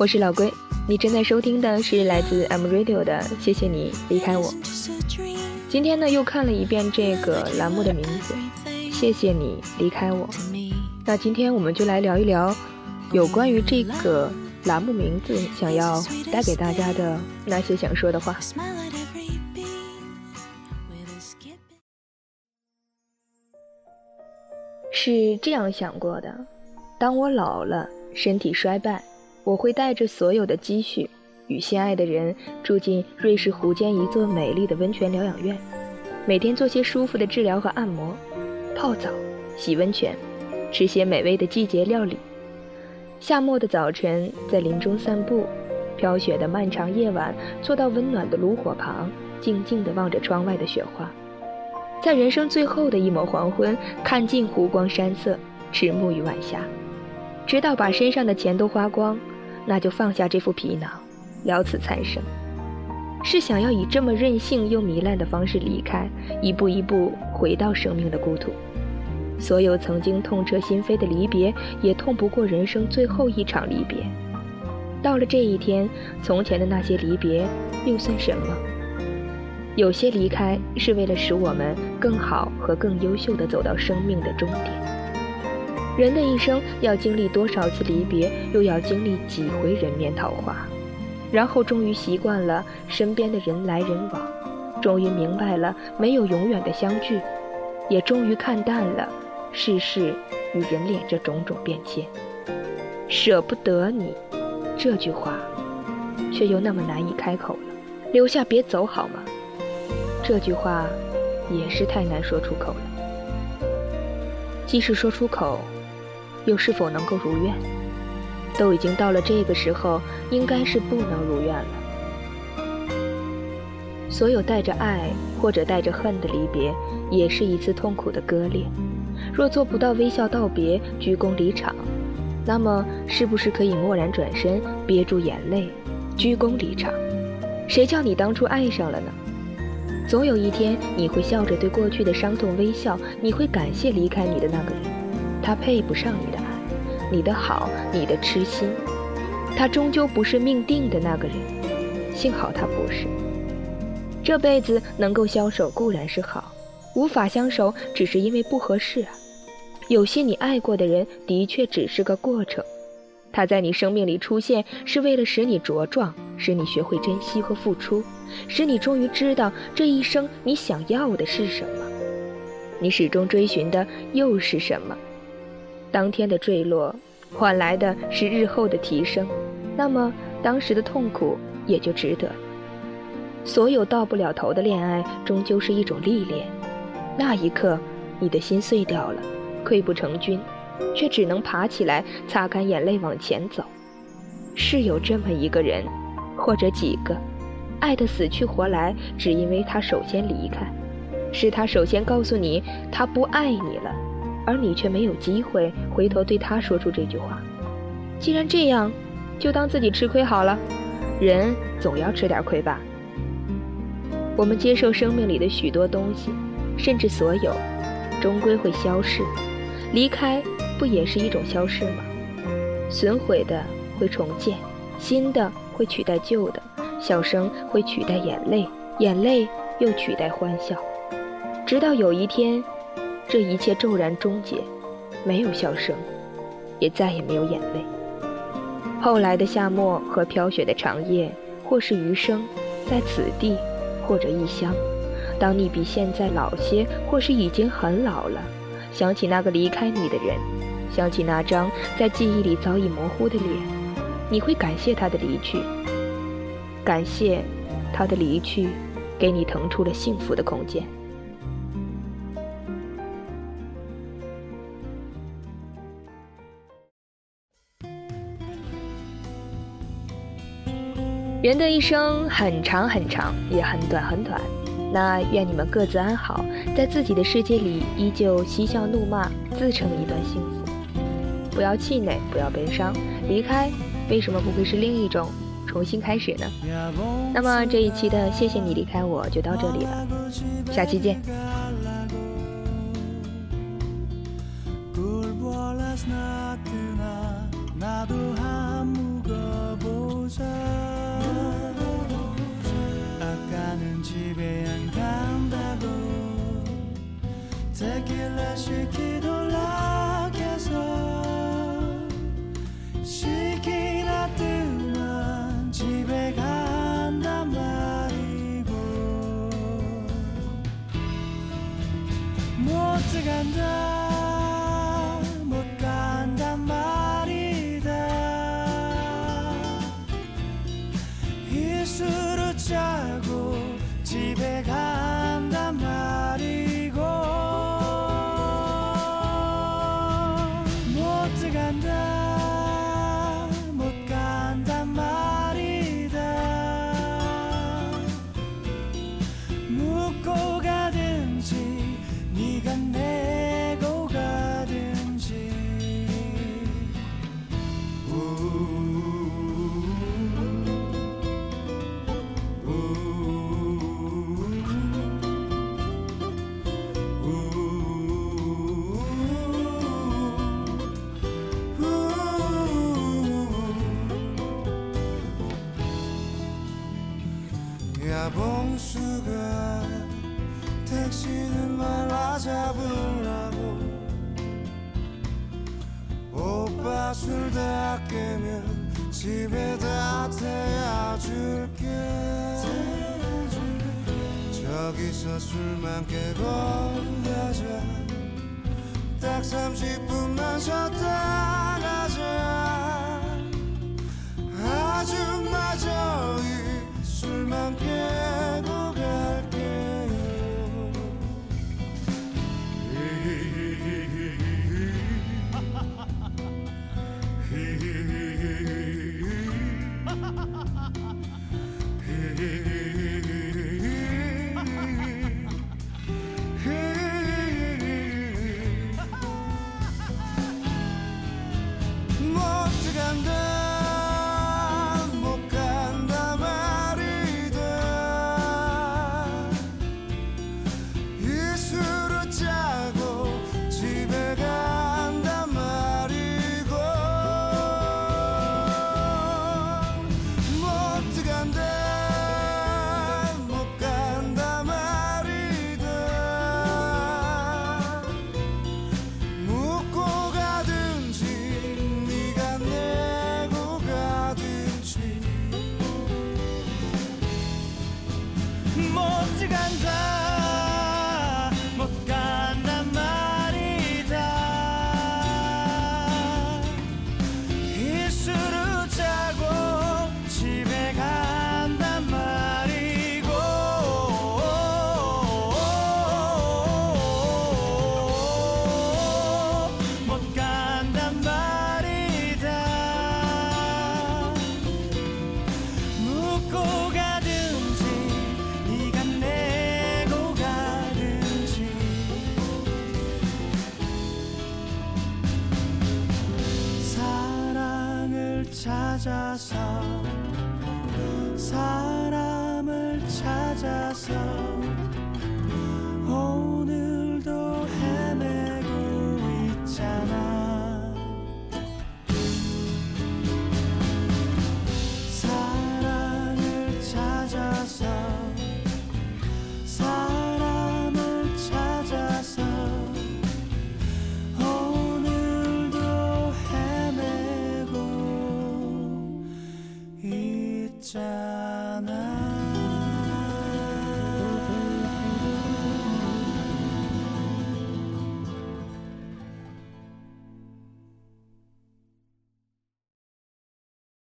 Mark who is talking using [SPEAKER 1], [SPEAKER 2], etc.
[SPEAKER 1] 我是老龟，你正在收听的是来自 M Radio 的《谢谢你离开我》。今天呢，又看了一遍这个栏目的名字，《谢谢你离开我》。那今天我们就来聊一聊有关于这个栏目名字想要带给大家的那些想说的话。是这样想过的：当我老了，身体衰败。我会带着所有的积蓄，与心爱的人住进瑞士湖间一座美丽的温泉疗养院，每天做些舒服的治疗和按摩，泡澡、洗温泉，吃些美味的季节料理。夏末的早晨，在林中散步；飘雪的漫长夜晚，坐到温暖的炉火旁，静静地望着窗外的雪花。在人生最后的一抹黄昏，看尽湖光山色，迟暮于晚霞，直到把身上的钱都花光。那就放下这副皮囊，了此残生。是想要以这么任性又糜烂的方式离开，一步一步回到生命的故土。所有曾经痛彻心扉的离别，也痛不过人生最后一场离别。到了这一天，从前的那些离别又算什么？有些离开是为了使我们更好和更优秀的走到生命的终点。人的一生要经历多少次离别，又要经历几回人面桃花，然后终于习惯了身边的人来人往，终于明白了没有永远的相聚，也终于看淡了世事与人脸这种种变迁。舍不得你，这句话，却又那么难以开口了。留下别走好吗？这句话，也是太难说出口了。即使说出口。又是否能够如愿？都已经到了这个时候，应该是不能如愿了。所有带着爱或者带着恨的离别，也是一次痛苦的割裂。若做不到微笑道别、鞠躬离场，那么是不是可以默然转身，憋住眼泪，鞠躬离场？谁叫你当初爱上了呢？总有一天，你会笑着对过去的伤痛微笑，你会感谢离开你的那个人。他配不上你的，你的好，你的痴心，他终究不是命定的那个人。幸好他不是。这辈子能够相守固然是好，无法相守只是因为不合适啊。有些你爱过的人，的确只是个过程。他在你生命里出现，是为了使你茁壮，使你学会珍惜和付出，使你终于知道这一生你想要的是什么，你始终追寻的又是什么。当天的坠落，换来的是日后的提升，那么当时的痛苦也就值得。所有到不了头的恋爱，终究是一种历练。那一刻，你的心碎掉了，溃不成军，却只能爬起来，擦干眼泪往前走。是有这么一个人，或者几个，爱得死去活来，只因为他首先离开，是他首先告诉你他不爱你了。而你却没有机会回头对他说出这句话。既然这样，就当自己吃亏好了。人总要吃点亏吧。我们接受生命里的许多东西，甚至所有，终归会消逝。离开不也是一种消逝吗？损毁的会重建，新的会取代旧的，笑声会取代眼泪，眼泪又取代欢笑，直到有一天。这一切骤然终结，没有笑声，也再也没有眼泪。后来的夏末和飘雪的长夜，或是余生，在此地，或者异乡。当你比现在老些，或是已经很老了，想起那个离开你的人，想起那张在记忆里早已模糊的脸，你会感谢他的离去，感谢他的离去，给你腾出了幸福的空间。人的一生很长很长也很短很短那愿你们各自安好在自己的世界里依旧嬉笑怒骂自成一段幸福不要气馁不要悲伤离开为什么不会是另一种重新开始呢？那么这一期的谢谢你离开我就到这里了下期见。
[SPEAKER 2] 고개한 감다고. Tequila, shake it 야 봉수가 택시는 말라 잡으려고 오빠 술 다 깨면 집에 다 태워줄게. 저기서 술만 깨고 가자 딱 30분만 쉬었다. 只敢在。 찾아서 사람을 찾아서